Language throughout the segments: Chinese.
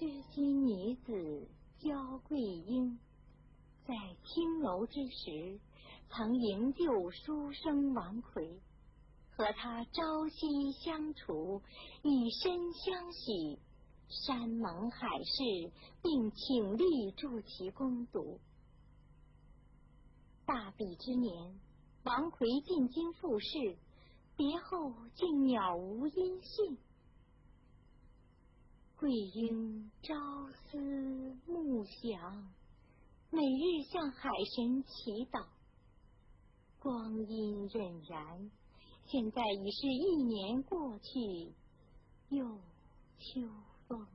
知心女子焦桂英，在青楼之时，曾营救书生王奎，和他朝夕相处，以身相许，山盟海誓，并请力助其攻读。大比之年，王奎进京复试，别后竟杳无音信。桂英朝思暮想，每日向海神祈祷。光阴荏苒，现在已是一年过去，又秋风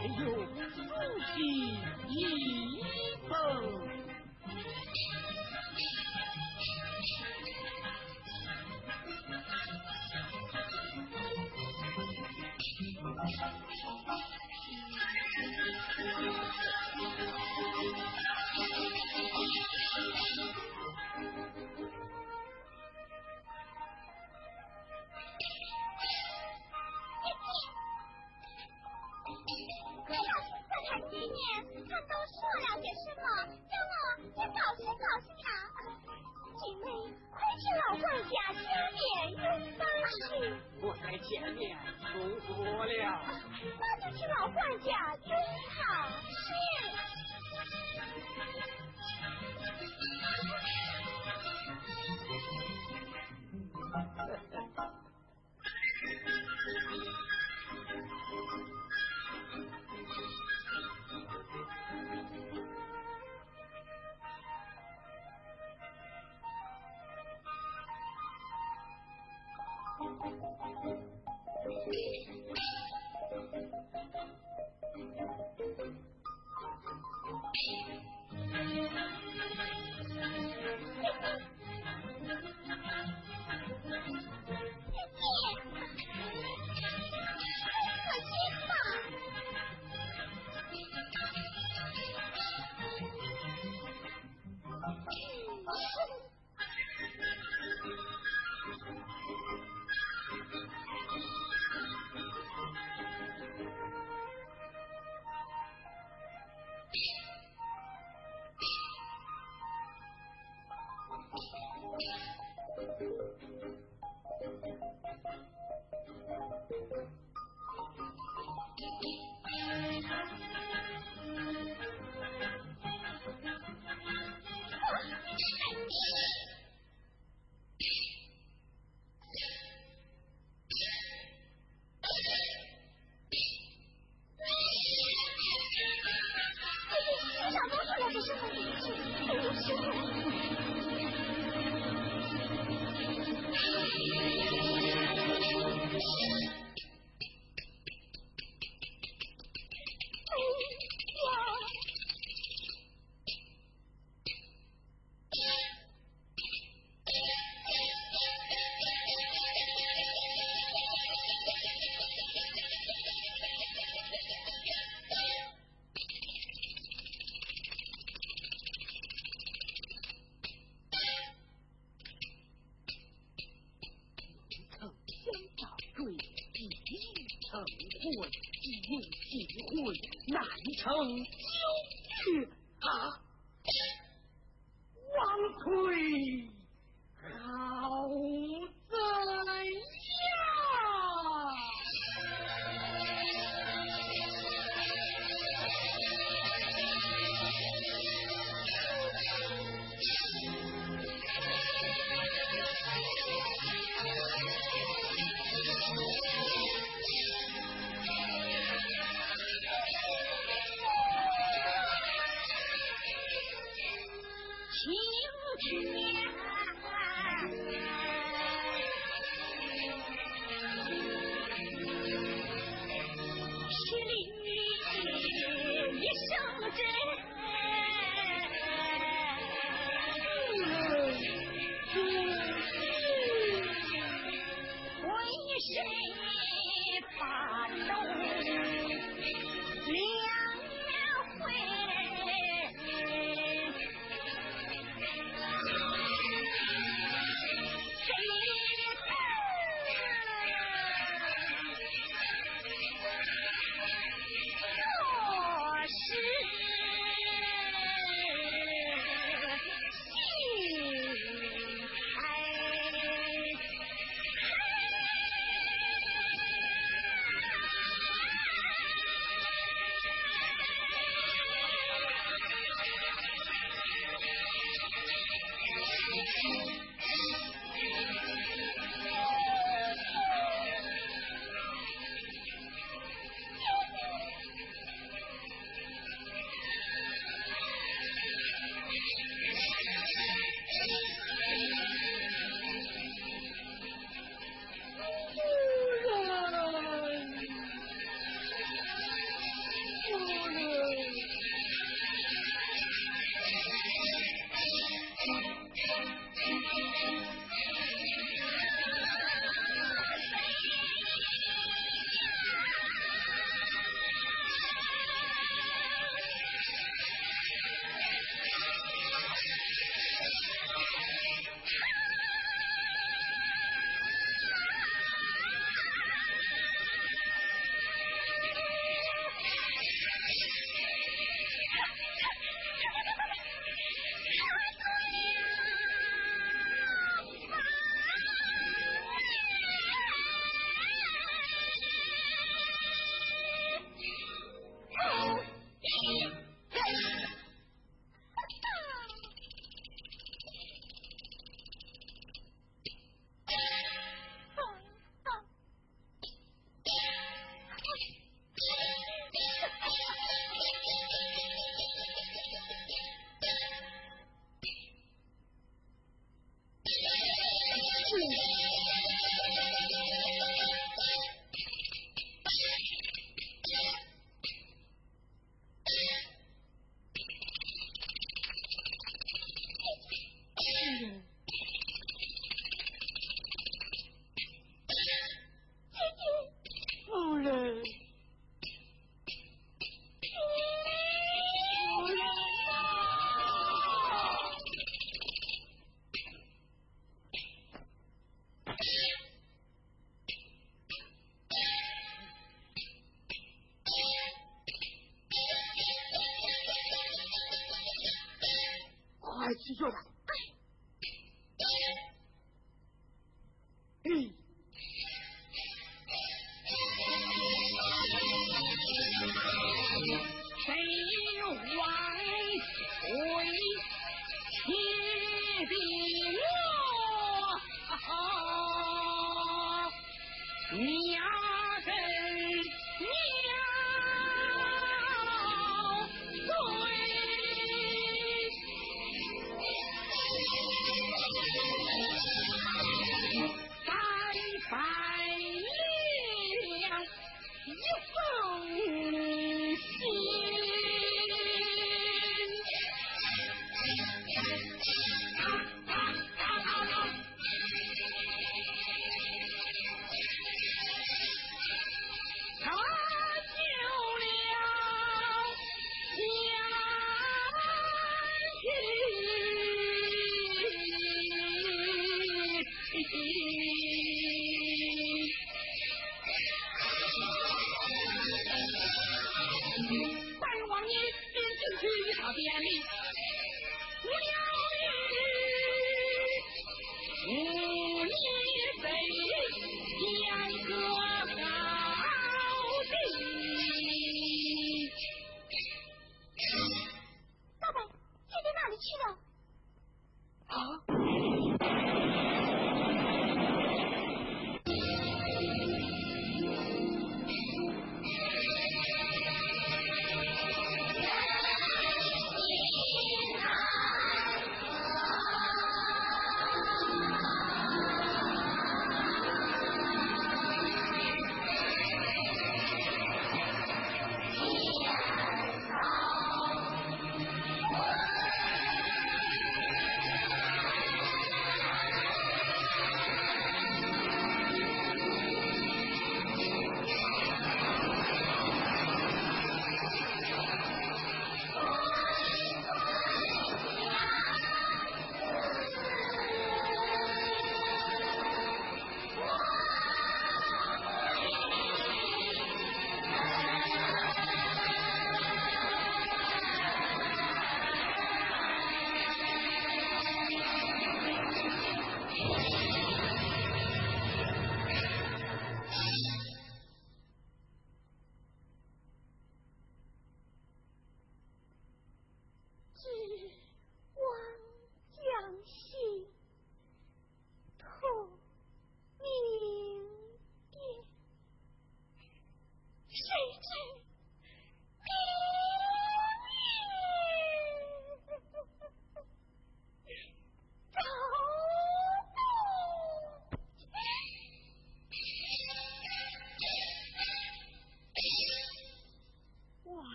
还有苏妻一封成婚，即应是婚，难成就婿啊！嗯谁还回切给我？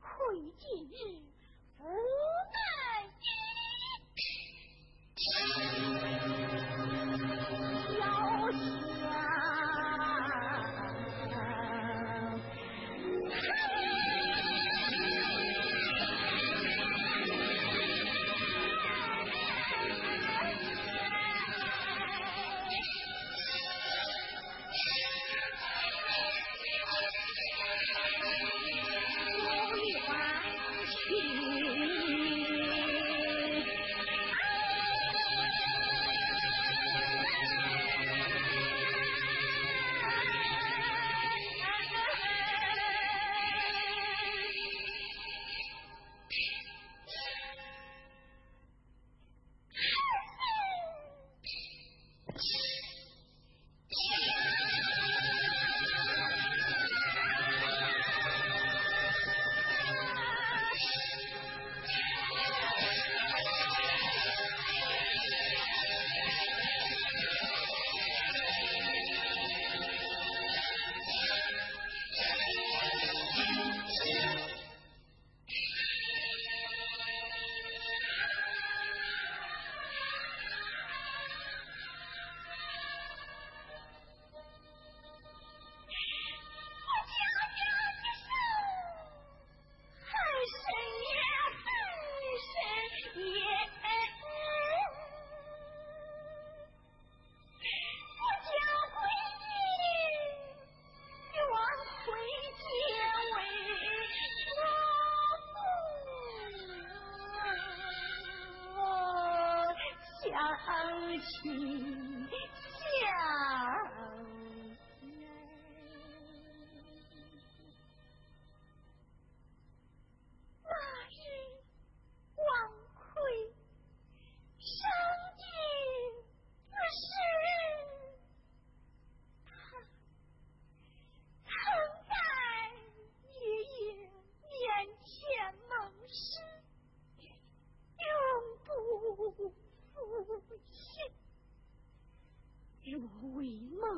愧今日无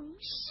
songs.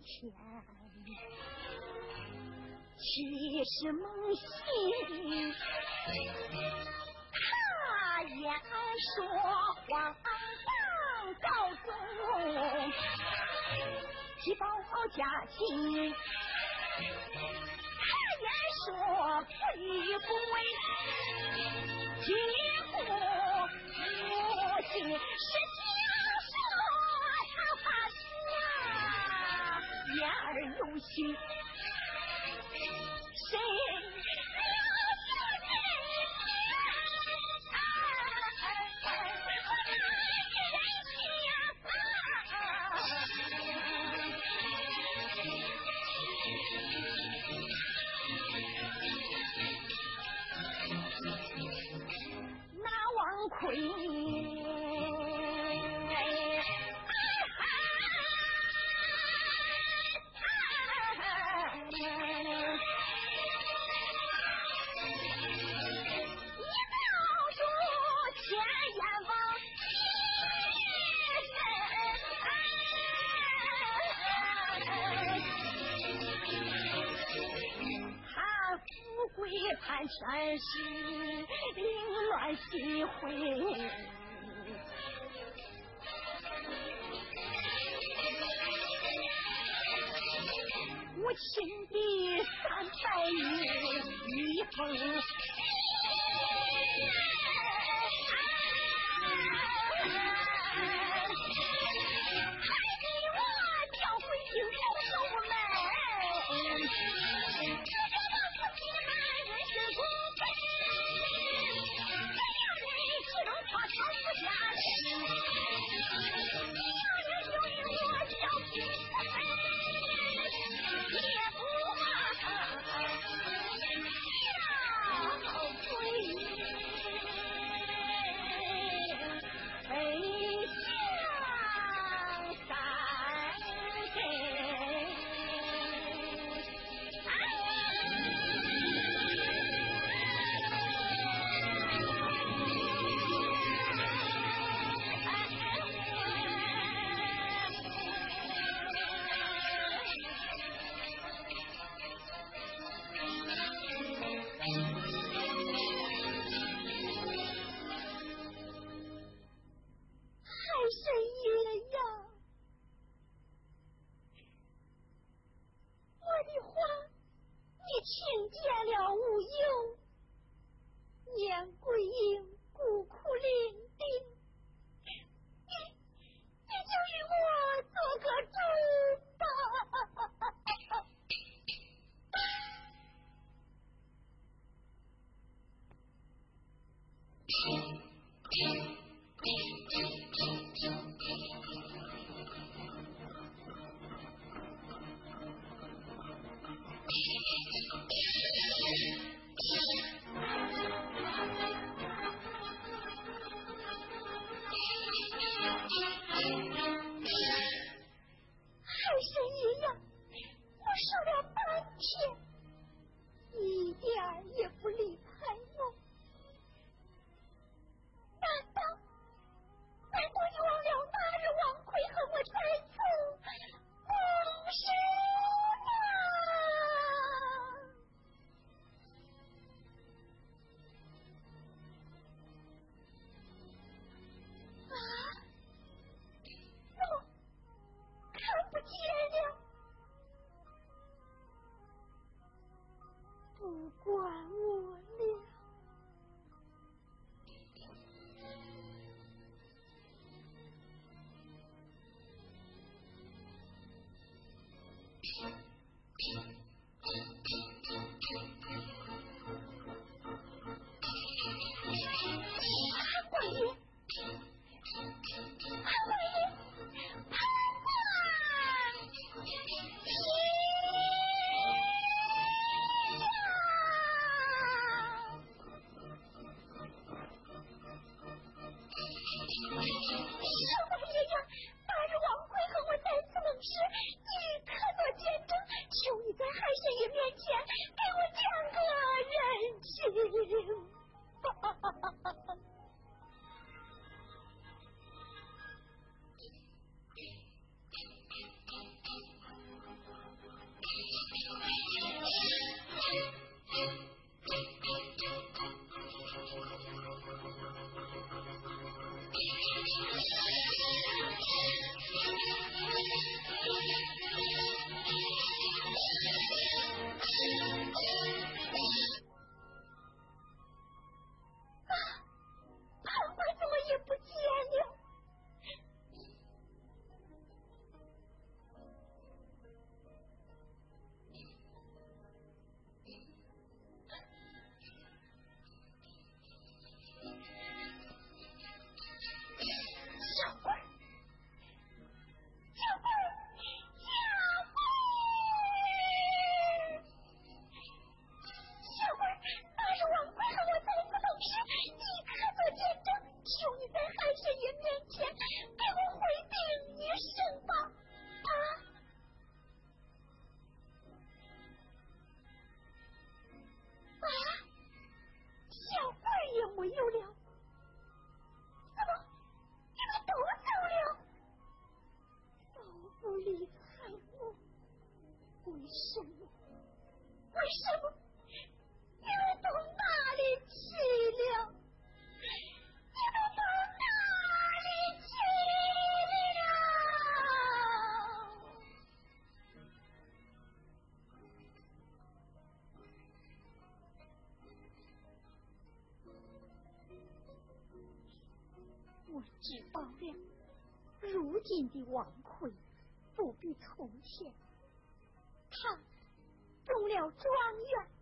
前，却是梦醒。他言说皇上告诉，提报家亲。他言说不离不为，几乎母亲是用心，谁？山是凌乱喜会，我亲的三百女一封。我知道了如今的王魁不比从前他中了状元。